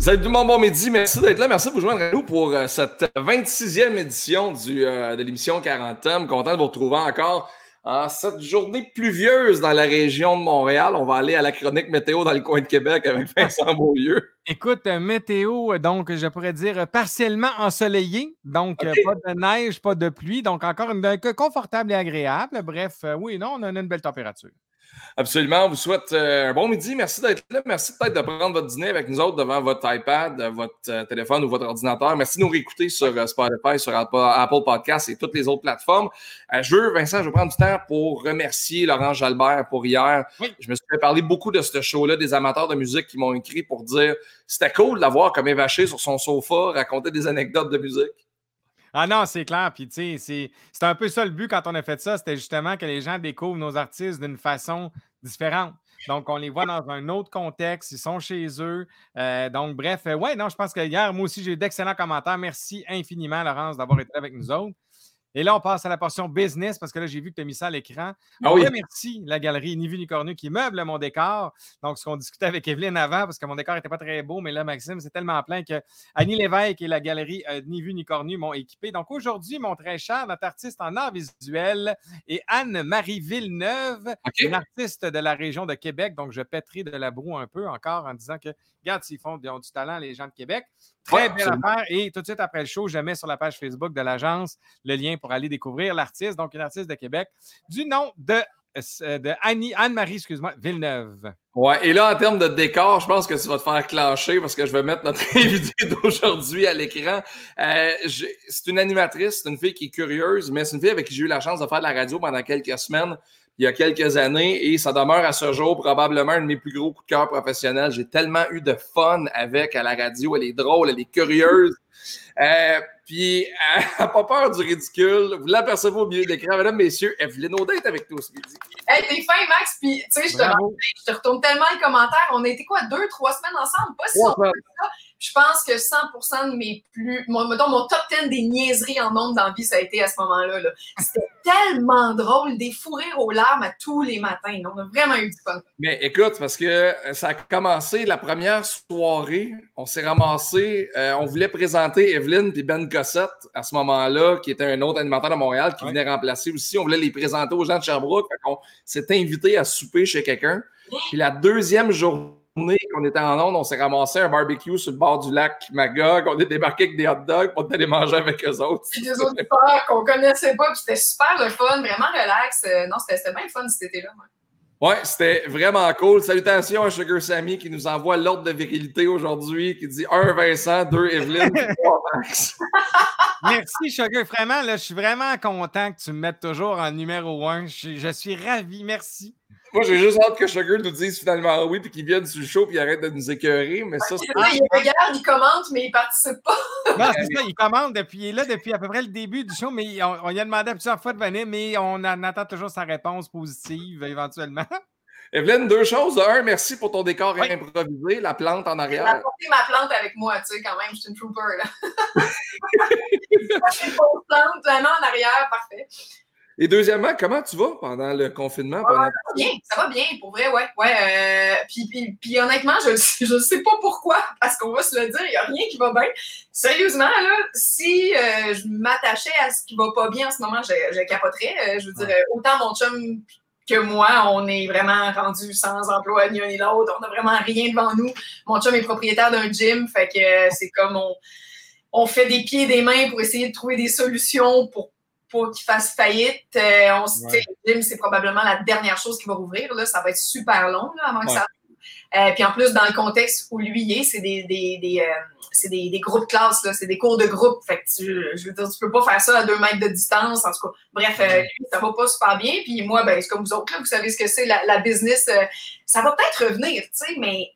Salut tout le monde, bon midi. Merci d'être là. Merci de vous joindre à nous pour euh, cette 26e édition du, euh, de l'émission 40 thèmes. Content de vous retrouver encore en cette journée pluvieuse dans la région de Montréal. On va aller à la chronique météo dans le coin de Québec avec Vincent Beaulieu. Écoute, euh, météo, donc je pourrais dire partiellement ensoleillé. Donc, pas de neige, pas de pluie. Donc, encore une, confortable et agréable. Bref, oui, non, on a une belle température. Absolument. On vous souhaite euh, un bon midi. Merci d'être là. Merci peut-être de prendre votre dîner avec nous autres devant votre iPad, euh, votre euh, téléphone ou votre ordinateur. Merci de nous réécouter sur Spotify, sur Apple Podcasts et toutes les autres plateformes. je veux, Vincent, je vais prendre du temps pour remercier Laurent Jalbert pour hier. Je me suis fait parler beaucoup de ce show-là, des amateurs de musique qui m'ont écrit pour dire c'était cool d'avoir comme évaché sur son sofa, raconter des anecdotes de musique. Ah non, c'est clair. Puis, tu sais, c'est un peu ça le but quand on a fait ça. C'était justement que les gens découvrent nos artistes d'une façon différente. Donc, on les voit dans un autre contexte. Ils sont chez eux. Euh, donc, bref, euh, ouais, non, je pense que hier, moi aussi, j'ai eu d'excellents commentaires. Merci infiniment, Laurence, d'avoir été avec nous autres. Et là, on passe à la portion business parce que là, j'ai vu que tu as mis ça à l'écran. Ah oui. Merci, la galerie Ni vu ni cornu qui meuble mon décor. Donc, ce qu'on discutait avec Evelyne avant, parce que mon décor n'était pas très beau, mais là, Maxime, c'est tellement plein que Annie Lévesque et la galerie euh, Ni vu ni cornu m'ont équipé. Donc, aujourd'hui, mon très cher, notre artiste en art visuel est Anne-Marie Villeneuve, une artiste de la région de Québec. Donc, je pèterai de la broue un peu encore en disant que, regarde, s'ils font, ils ont du talent, les gens de Québec. Très belle affaire. Et tout de suite après le show, je mets sur la page Facebook de l'agence le lien pour aller découvrir l'artiste, donc une artiste de Québec, du nom de, euh, de Annie, Anne-Marie, excuse-moi, Villeneuve. Ouais, et là, en termes de décor, je pense que tu vas te faire clencher parce que je vais mettre notre invité d'aujourd'hui à l'écran. Euh, c'est une animatrice, c'est une fille qui est curieuse, mais c'est une fille avec qui j'ai eu la chance de faire de la radio pendant quelques semaines il y a quelques années et ça demeure à ce jour probablement un de mes plus gros coups de cœur professionnels. J'ai tellement eu de fun avec à la radio. Elle est drôle, elle est curieuse. Euh, puis, elle n'a pas peur du ridicule. Vous l'apercevez au milieu de l'écran. Mesdames, messieurs, Evelyne Audin est avec nous ce midi. Hey, t'es fin, Max. Puis, tu sais, je te, je te retourne tellement les commentaires. On a été quoi, deux, trois semaines ensemble? Pas si longtemps je pense que 100% de mes plus. Mon, mon top 10 des niaiseries en nombre dans vie, ça a été à ce moment-là. -là, C'était tellement drôle, des fous rires aux larmes à tous les matins. On a vraiment eu du fun. Mais écoute, parce que euh, ça a commencé la première soirée, on s'est ramassé, euh, on voulait présenter Evelyne et Ben Cossette à ce moment-là, qui était un autre animateur de Montréal qui venait remplacer aussi. On voulait les présenter aux gens de Sherbrooke. on s'est invité à souper chez quelqu'un. Puis la deuxième journée, qu'on était en Londres, on s'est ramassé un barbecue sur le bord du lac Magog. On est débarqué avec des hot dogs pour aller manger avec eux autres. C'est des autres parcs qu'on connaissait pas, puis c'était super le fun, vraiment relax. Euh, non, c'était bien le fun cet été-là. Ouais, c'était vraiment cool. Salutations à Sugar Sammy qui nous envoie l'ordre de virilité aujourd'hui, qui dit un Vincent, deux Evelyne, trois Max. Merci Sugar, vraiment, là, je suis vraiment content que tu me mettes toujours en numéro un. je suis ravi, merci. Moi, j'ai juste hâte que Sugar nous dise finalement oui, puis qu'il vienne sur le show, puis arrête de nous écœurer. Mais ça, c'est. Il regarde, il commente, mais il participe pas. non, c'est ça, il commente depuis, il est là depuis à peu près le début du show, mais on, lui a demandé plusieurs fois de venir, mais on attend toujours sa réponse positive éventuellement. Evelyne, deux choses. Un, merci pour ton décor improvisé, la plante en arrière. J'ai apporté ma plante avec moi, tu sais, quand même, je suis une trooper, là. une plante, vraiment en arrière, parfait. Et deuxièmement, comment tu vas pendant le confinement? ça va bien, ça va bien, pour vrai, ouais. ouais euh, puis, puis, honnêtement, je ne sais pas pourquoi, parce qu'on va se le dire, il n'y a rien qui va bien. Sérieusement, là, si euh, je m'attachais à ce qui va pas bien en ce moment, je, je capoterais. Euh, je veux dire, autant mon chum que moi, on est vraiment rendu sans emploi ni un ni l'autre. On n'a vraiment rien devant nous. Mon chum est propriétaire d'un gym, fait que c'est comme on, on fait des pieds et des mains pour essayer de trouver des solutions pour pour qu'il fasse faillite. Euh, on se dit, le gym, c'est probablement la dernière chose qui va rouvrir. Là. Ça va être super long là, avant que ça euh, puis en plus, dans le contexte où lui est, c'est des, des, des, euh, des, des groupes de classe, c'est des cours de groupe. Fait que tu, je veux dire, tu peux pas faire ça à deux mètres de distance. En tout cas, bref, euh, lui, ça va pas super bien. Puis moi, ben, c'est comme vous autres, là, vous savez ce que c'est, la, la business. Euh, ça va peut-être revenir, tu sais, mais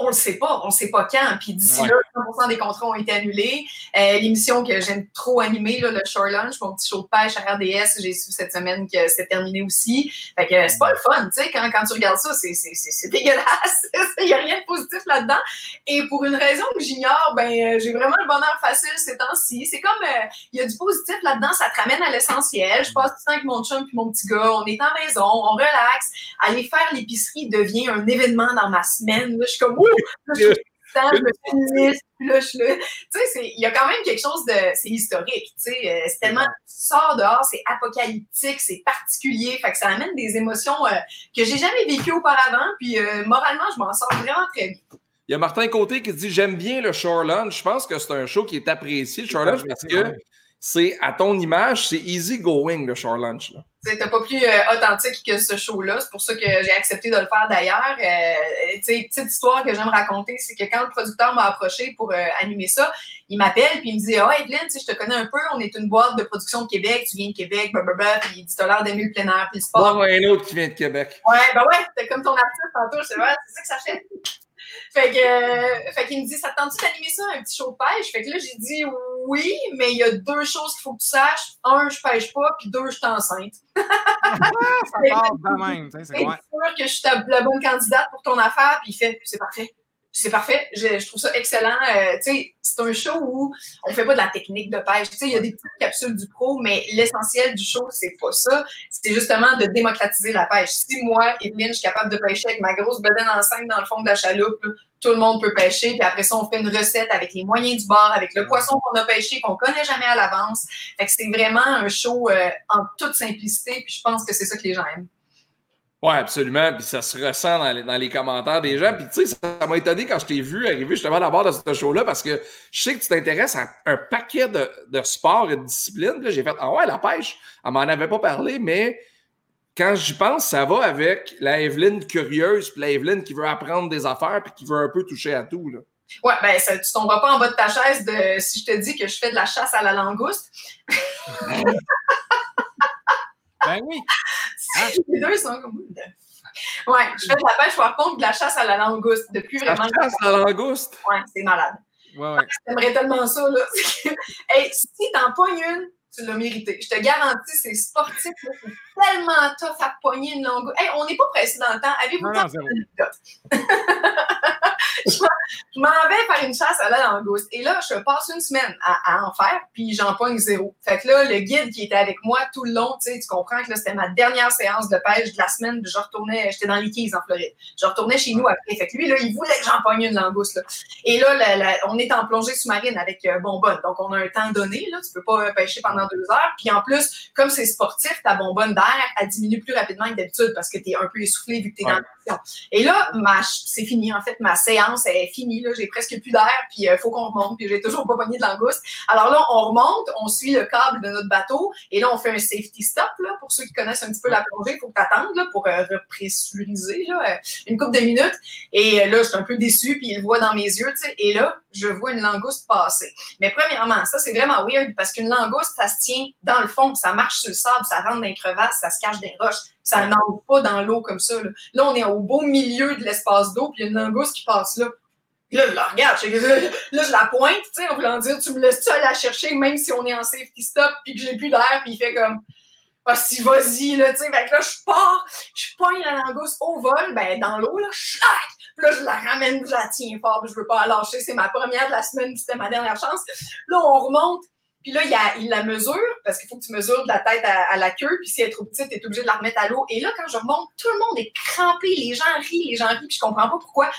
on le sait pas, on sait pas quand. Puis d'ici là, 100% des contrats ont été annulés. Euh, l'émission que j'aime trop animer, là, le Shore Lunch, mon petit show de pêche à RDS, j'ai su cette semaine que c'est terminé aussi. Fait que c'est pas le fun, tu sais, quand, quand tu regardes ça, c'est dégueulasse. Il n'y a rien de positif là-dedans. Et pour une raison que j'ignore, ben euh, j'ai vraiment le bonheur facile ces temps-ci. C'est comme, euh, il y a du positif là-dedans, ça te ramène à l'essentiel. Je passe du temps avec mon chum puis mon petit gars, on est en maison, on relaxe. Aller faire l'épicerie devient un événement dans ma semaine. je suis comme, temps, je il y a quand même quelque chose de. C'est historique, tu sais. euh, c'est tellement. Tu sors dehors, c'est apocalyptique, c'est particulier. Fait que ça amène des émotions euh, que j'ai jamais vécues auparavant. Puis euh, moralement, je m'en sors vraiment très bien. Il y a Martin Côté qui dit J'aime bien le Shore Lunch. Je pense que c'est un show qui est apprécié, le Shore Lunch, parce que c'est à ton image, c'est easy going, le Shore Lunch. C'était pas plus euh, authentique que ce show-là. C'est pour ça que j'ai accepté de le faire d'ailleurs. Euh, tu sais, petite histoire que j'aime raconter, c'est que quand le producteur m'a approché pour euh, animer ça, il m'appelle puis il me dit Ah, Evelyne, tu sais, je te connais un peu, on est une boîte de production de Québec, tu viens de Québec, blablabla, puis il dit T'as l'air d'aimer le plein air puis le sport. Bon, un autre qui vient de Québec. Ouais, ben ouais, c'était comme ton artiste tantôt, c'est vrai, c'est ça que ça fait. Fait que, euh, fait qu'il me dit, ça te tente d'animer ça, un petit show de pêche? Fait que là, j'ai dit oui, mais il y a deux choses qu'il faut que tu saches. Un, je pêche pas, puis deux, je suis enceinte. ça part de même, c'est sûr que je suis la bonne candidate pour ton affaire, puis il fait, c'est parfait. C'est parfait, je, trouve ça excellent. Euh, c'est un show où on fait pas de la technique de pêche. Il y a des petites capsules du pro, mais l'essentiel du show, c'est pas ça. C'est justement de démocratiser la pêche. Si moi, Evelyne, je suis capable de pêcher avec ma grosse bedaine enceinte dans le fond de la chaloupe, tout le monde peut pêcher. Puis après ça, on fait une recette avec les moyens du bord, avec le poisson qu'on a pêché, qu'on connaît jamais à l'avance. Fait que c'est vraiment un show euh, en toute simplicité. Puis je pense que c'est ça que les gens aiment. Oui, absolument. Puis ça se ressent dans les, dans les commentaires des gens. Puis tu sais, ça m'a étonné quand je t'ai vu arriver justement à la barre de ce show-là parce que je sais que tu t'intéresses à un paquet de, de sports et de disciplines. J'ai fait Ah ouais, la pêche, elle m'en avait pas parlé, mais quand j'y pense, ça va avec la Evelyne curieuse, puis la Evelyne qui veut apprendre des affaires, puis qui veut un peu toucher à tout. Là. Ouais, ben ça, tu tomberas pas en bas de ta chaise de si je te dis que je fais de la chasse à la langouste. Ben oui. Les deux sont comme. Ouais, je fais de la pêche par contre de la chasse à la langouste depuis La vraiment. chasse à la langouste? Ouais, c'est malade. Ouais, ouais. J'aimerais tellement ça, là. hey, si t'en pognes une, tu l'as mérité. Je te garantis, c'est sportif, c'est tellement tough à pogner une langouste. Hey, on n'est pas pressé dans le temps. Avez-vous Non, le je m'en- vais faire une chasse à la langouste. Et là, je passe une semaine à, à en faire, puis j'en pogne zéro. Fait que là, le guide qui était avec moi tout le long, tu sais, tu comprends que là, c'était ma dernière séance de pêche de la semaine, puis je retournais, j'étais dans les Keys en Floride. Je retournais chez nous après. Fait que lui, là, il voulait que j'en pogne une langouste, là. Et là, la- la- on est en plongée sous-marine avec euh, bonbonne. Donc, on a un temps donné, là. Tu peux pas euh, pêcher pendant deux heures. Puis en plus, comme c'est sportif, ta bonbonne d'air, elle diminue plus rapidement que d'habitude parce que tu es un peu essoufflé vu que tu es dans Et là, c'est fini. En fait, ma séance est finie. J'ai presque plus d'air. Puis il faut qu'on remonte. Puis j'ai toujours pas pogné de langouste. Alors là, on remonte, on suit le câble de notre bateau. Et là, on fait un safety stop. Pour ceux qui connaissent un petit peu la plongée, il faut que pour euh, repressuriser euh, une couple de minutes. Et euh, là, je suis un peu déçue. Puis il le voit dans mes yeux. Et là, je vois une langouste passer. Mais premièrement, ça, c'est vraiment weird parce qu'une langouste, ça se tient dans le fond, ça marche sur le sable, ça rentre dans les crevasses, ça se cache les roches, ça n'entre pas dans l'eau comme ça. Là. Là, on est au beau milieu de l'espace d'eau, puis il y a une langouste qui passe là. Là, je la regarde, là, je la pointe, tu sais, en voulant dire, tu me laisses-tu aller la chercher, même si on est en safety stop, puis que j'ai plus d'air, puis il fait comme, ah, si, vas-y, là, tu sais, fait que là, je pars, je pogne la langouste au vol, ben, dans l'eau, là, schlac! Puis là, je la ramène, je la tiens fort, puis je veux pas la lâcher. C'est ma première de la semaine, puis c'était ma dernière chance. Là, on remonte, puis là, il, y a- il la mesure, parce qu'il faut que tu mesures de la tête à, à la queue, puis si elle est trop petite, tu es obligé de la remettre à l'eau. Et là, quand je remonte, tout le monde est crampé, les gens rient, les gens rient, puis je comprends pas pourquoi.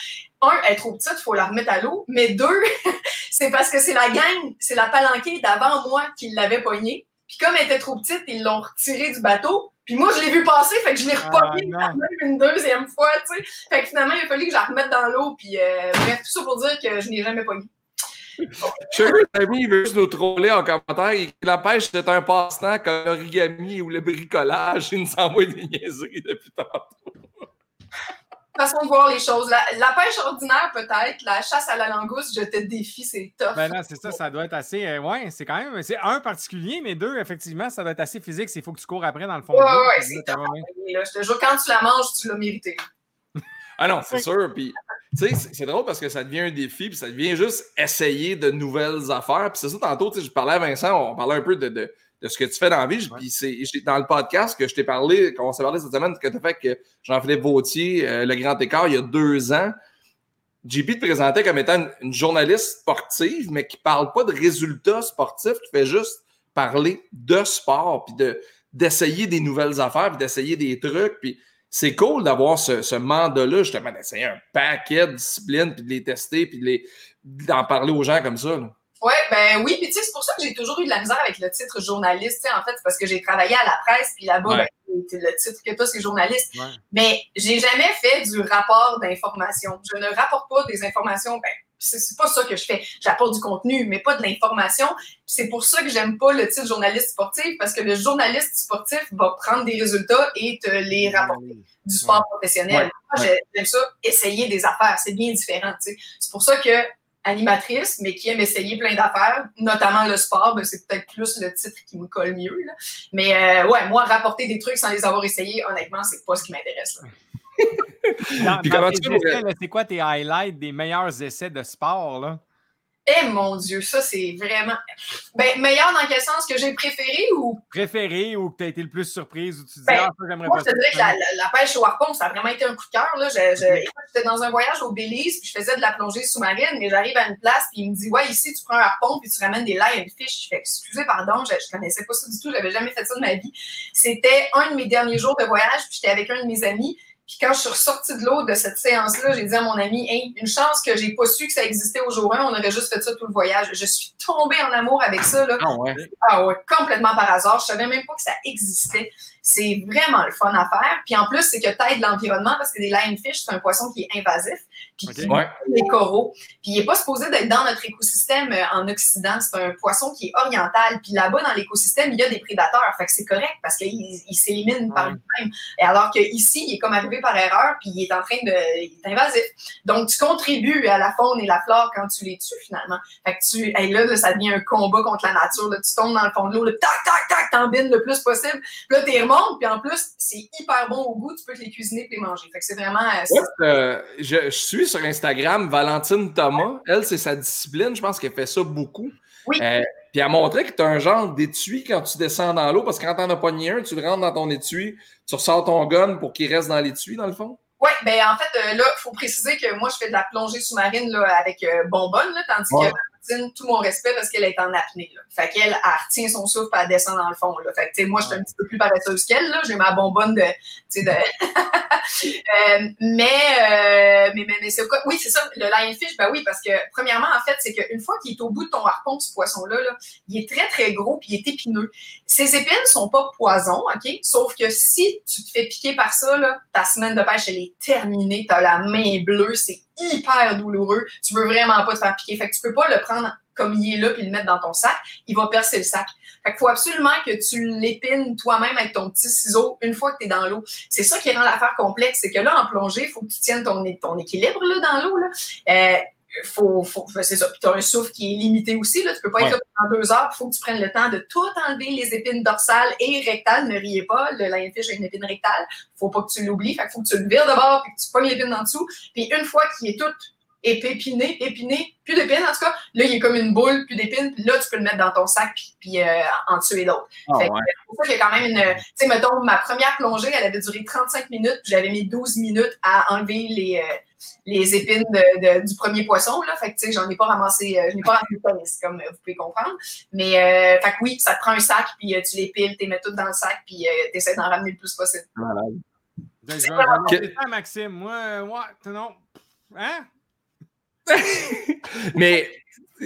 Un, elle est trop petite, il faut la remettre à l'eau. Mais deux, c'est parce que c'est la gang, c'est la palanquée d'avant moi qui l'avait poignée. Puis comme elle était trop petite, ils l'ont retirée du bateau. Puis moi, je l'ai vu passer, fait que je l'ai Ah, repogné même une deuxième fois, tu sais. Fait que finalement, il a fallu que je la remette dans l'eau. Puis euh, bref, tout ça pour dire que je n'ai jamais pogné. Sugar Sammy, il veut juste nous troller en commentaire. Il- La pêche, c'est un passe-temps comme l'origami ou le bricolage. Il nous envoie des niaiseries depuis tantôt. Façon de voir les choses. La, la pêche ordinaire, peut-être. La chasse à la langouste, je te défie, c'est tough. Ben non, c'est ça, ça doit être assez. euh, ouais, c'est quand même. C'est un particulier, mais deux, effectivement, ça doit être assez physique. Il faut que tu cours après dans le fond. Ouais, ouais, c'est bien. Et là, je te jure, quand tu la manges, tu l'as mérité. Ah non, c'est sûr. Puis, tu sais, c'est drôle parce que ça devient un défi, puis ça devient juste essayer de nouvelles affaires. Puis c'est ça, tantôt, je parlais à Vincent, on parlait un peu de, de, de ce que tu fais dans la vie. Puis c'est dans le podcast que je t'ai parlé, qu'on s'est parlé cette semaine, que tu as fait avec Jean-Philippe Vautier, euh, Le Grand Écart, il y a deux ans. JP te présentait comme étant une, une journaliste sportive, mais qui parle pas de résultats sportifs, qui fait juste parler de sport, puis de d'essayer des nouvelles affaires, puis d'essayer des trucs. Puis c'est cool d'avoir ce, ce mandat-là, justement, d'essayer un paquet de disciplines, puis de les tester, puis de les, d'en parler aux gens comme ça. Là. Ouais, ben oui, puis tu sais, c'est pour ça que j'ai toujours eu de la misère avec le titre journaliste, en fait, c'est parce que j'ai travaillé à la presse, puis là-bas, Ouais. ben, le titre que toi, c'est journaliste. Ouais. Mais j'ai jamais fait du rapport d'information. Je ne rapporte pas des informations, ben, c'est pas ça que je fais. J'apporte du contenu, mais pas de l'information. C'est pour ça que j'aime pas le titre journaliste sportif, parce que le journaliste sportif va prendre des résultats et te les rapporter du sport professionnel. Ouais, Moi, j'ai- j'aime ça, essayer des affaires. C'est bien différent. C'est pour ça que animatrice, mais qui aime essayer plein d'affaires, notamment le sport, ben, c'est peut-être plus le titre qui me colle mieux. là. Mais euh, ouais, moi, rapporter des trucs sans les avoir essayés, honnêtement, c'est pas ce qui m'intéresse. Dans- Puis comment tu essais, là, C'est quoi tes highlights des meilleurs essais de sport? Là? Eh mon Dieu, ça c'est vraiment. Ben, meilleur dans quel sens que j'ai préféré ou? Préféré ou que tu as été le plus surprise ou tu disais, Ben, ah, ça, j'aimerais Moi, pas je te dirais que la, la- la pêche au harpon, ça a vraiment été un coup de cœur. là. Je- J'étais dans un voyage au Belize, puis je faisais de la plongée sous-marine, mais j'arrive à une place, puis il me dit Ouais, ici, tu prends un harpon, puis tu ramènes des lionfish. Je fais Excusez, pardon, je, je connaissais pas ça du tout, j'avais jamais fait ça de ma vie. C'était un de mes derniers jours de voyage, puis j'étais avec un de mes amis. Puis quand je suis ressortie de l'eau de cette séance-là, j'ai dit à mon ami, hey, une chance que j'ai pas su que ça existait au jour 1, on aurait juste fait ça tout le voyage. Je suis tombée en amour avec ça. Là. Ah ouais. Ah ouais, complètement par hasard. Je savais même pas que ça existait. C'est vraiment le fun à faire. Puis en plus, c'est que t'aides l'environnement parce que les lionfish, c'est un poisson qui est invasif. Puis Ouais. les coraux. Puis il n'est pas supposé d'être dans notre écosystème euh, en Occident. C'est un poisson qui est oriental. Puis là-bas, dans l'écosystème, il y a des prédateurs. Fait que c'est correct parce qu'il il s'élimine par Ouais. lui-même. Et alors qu'ici, il est comme arrivé par erreur, puis il est en train de. Il est invasif. Donc, tu contribues à la faune et la flore quand tu les tues, finalement. Fait que tu. hey, là, là, ça devient un combat contre la nature. Là. Tu tombes dans le fond de l'eau, tac, tac, tac, t'embines le plus possible. Puis là, tu remontes, puis en plus, c'est hyper bon au goût. Tu peux te les cuisiner et les manger. Fait que c'est vraiment. euh, Ouais, euh, je, je suis sur Instagram Valentine Thomas. Elle, c'est sa discipline. Je pense qu'elle fait ça beaucoup. Oui. Euh, puis elle montrait que tu as un genre d'étui quand tu descends dans l'eau, parce que quand t'en as pogné un, tu le rentres dans ton étui, tu ressors ton gun pour qu'il reste dans l'étui, dans le fond. Oui, ben en fait, euh, là, il faut préciser que moi, je fais de la plongée sous-marine là, avec euh, Bonbonne, là, tandis Ouais. que Tout mon respect parce qu'elle est en apnée. Là. Fait qu'elle, elle retient son souffle et elle descend dans le fond. Là. Fait que, moi, je suis un petit peu plus paresseuse qu'elle. J'ai ma bonbonne de. Euh, mais, euh, mais, mais, mais c'est quoi? Oui, c'est ça, le lionfish, ben oui, parce que, premièrement, en fait, c'est qu'une fois qu'il est au bout de ton harpon, ce poisson-là, là, il est très, très gros puis il est épineux. Ces épines sont pas poison, OK? Sauf que si tu te fais piquer par ça, là, ta semaine de pêche, elle est terminée. Tu as la main bleue, c'est hyper douloureux. Tu veux vraiment pas te faire piquer. Fait que tu peux pas le prendre comme il est là puis le mettre dans ton sac. Il va percer le sac. Fait qu'il faut absolument que tu l'épines toi-même avec ton petit ciseau une fois que tu es dans l'eau. C'est ça qui rend l'affaire complexe. C'est que là, en plongée, il faut que tu tiennes ton, équilibre là, dans l'eau. Euh, faut, faut, ben, c'est ça. Puis tu as un souffle qui est limité aussi. Là. Tu peux pas être là pendant deux heures. Il faut que tu prennes le temps de tout enlever les épines dorsales et rectales. Ne riez pas. Le lionfish a une épine rectale. faut pas que tu l'oublies. Fait qu'il faut que tu le vires de bord et que tu pognes l'épine en dessous. Puis une fois qu'il est tout épiné, épiné, plus d'épines en tout cas, là, il est comme une boule, plus d'épines. Puis là, tu peux le mettre dans ton sac puis, puis euh, en tuer d'autres. Que, C'est pour ça qu'il y a quand même une. Tu sais, mettons, ma première plongée, elle avait duré 35 minutes, puis j'avais mis 12 minutes à enlever les, euh, les épines de- de- du premier poisson. Là. Fait que, tu sais, j'en ai pas ramassé, euh, je n'ai pas ramassé de tennis, comme vous pouvez comprendre. Mais, euh, fait que oui, ça te prend un sac, puis euh, tu les piles, tu les mets toutes dans le sac, puis tu essaies d'en ramener le plus possible. Je vais- je vais Maxime. Moi, ouais, non. Hein? Mais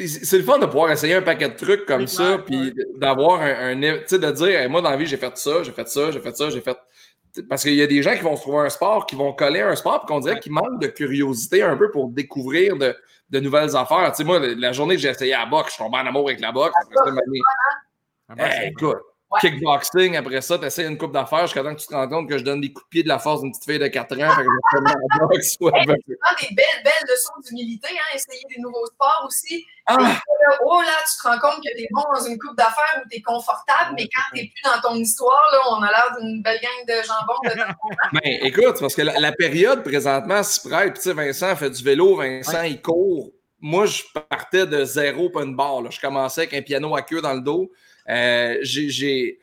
c'est le fun de pouvoir essayer un paquet de trucs comme ça, puis d'avoir un, un- tu sais, de dire, Hey, moi dans la vie, j'ai fait ça, j'ai fait ça, j'ai fait ça, j'ai fait. Parce qu'il y a des gens qui vont se trouver un sport, qui vont coller un sport, puis qu'on dirait qu'ils manquent de curiosité un peu pour découvrir de, de nouvelles affaires. Tu sais, moi, la journée que j'ai essayé à la boxe, je suis tombé en amour avec la boxe. Après ça, Ah, Hey, c'est- écoute, Ouais. kickboxing, après ça, tu essaies une coupe d'affaires jusqu'à temps que tu te rends compte que je donne des coups de pied de la force d'une petite fille de 4 ans. fait que je la boxe, ouais, des belles, belles leçons d'humilité, hein, essayer des nouveaux sports aussi. Ah! Oh là, tu te rends compte que t'es bon dans une coupe d'affaires où t'es confortable, mais quand t'es plus dans ton histoire, là, on a l'air d'une belle gang de jambon. de- Ben, écoute, parce que la, la période présentement s'y prête. Tu Vincent fait du vélo, Vincent, il court. Moi, je partais de zéro une barre. là. Je commençais avec un piano à queue dans le dos. Euh, j'ai.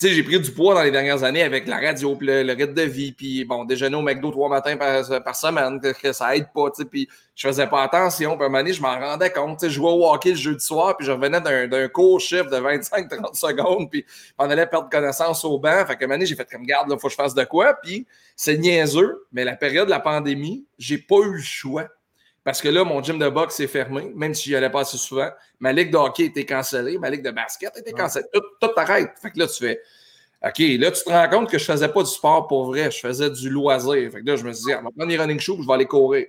pris du poids dans les dernières années avec la radio, le, rythme de vie, puis bon, déjeuner au McDo trois matins par, semaine, que, ça aide pas, puis je faisais pas attention, puis à un moment donné, je m'en rendais compte, je jouais au hockey le jeudi soir, puis je revenais d'un court chiffre de 25-30 secondes, puis on allait perdre connaissance au banc, fait qu'à un j'ai fait comme, garde, faut que je fasse de quoi, puis c'est niaiseux, mais la période de la pandémie, j'ai pas eu le choix. Parce que là, mon gym de boxe est fermé, même si j'y allais pas assez souvent. Ma ligue de hockey était cancellée, ma ligue de basket était cancellée. Tout, tout t'arrête. Fait que là, tu fais OK, là, tu te rends compte que je faisais pas du sport pour vrai, je faisais du loisir. Fait que là, je me suis dit, on va prendre les running shoes, je vais aller courir.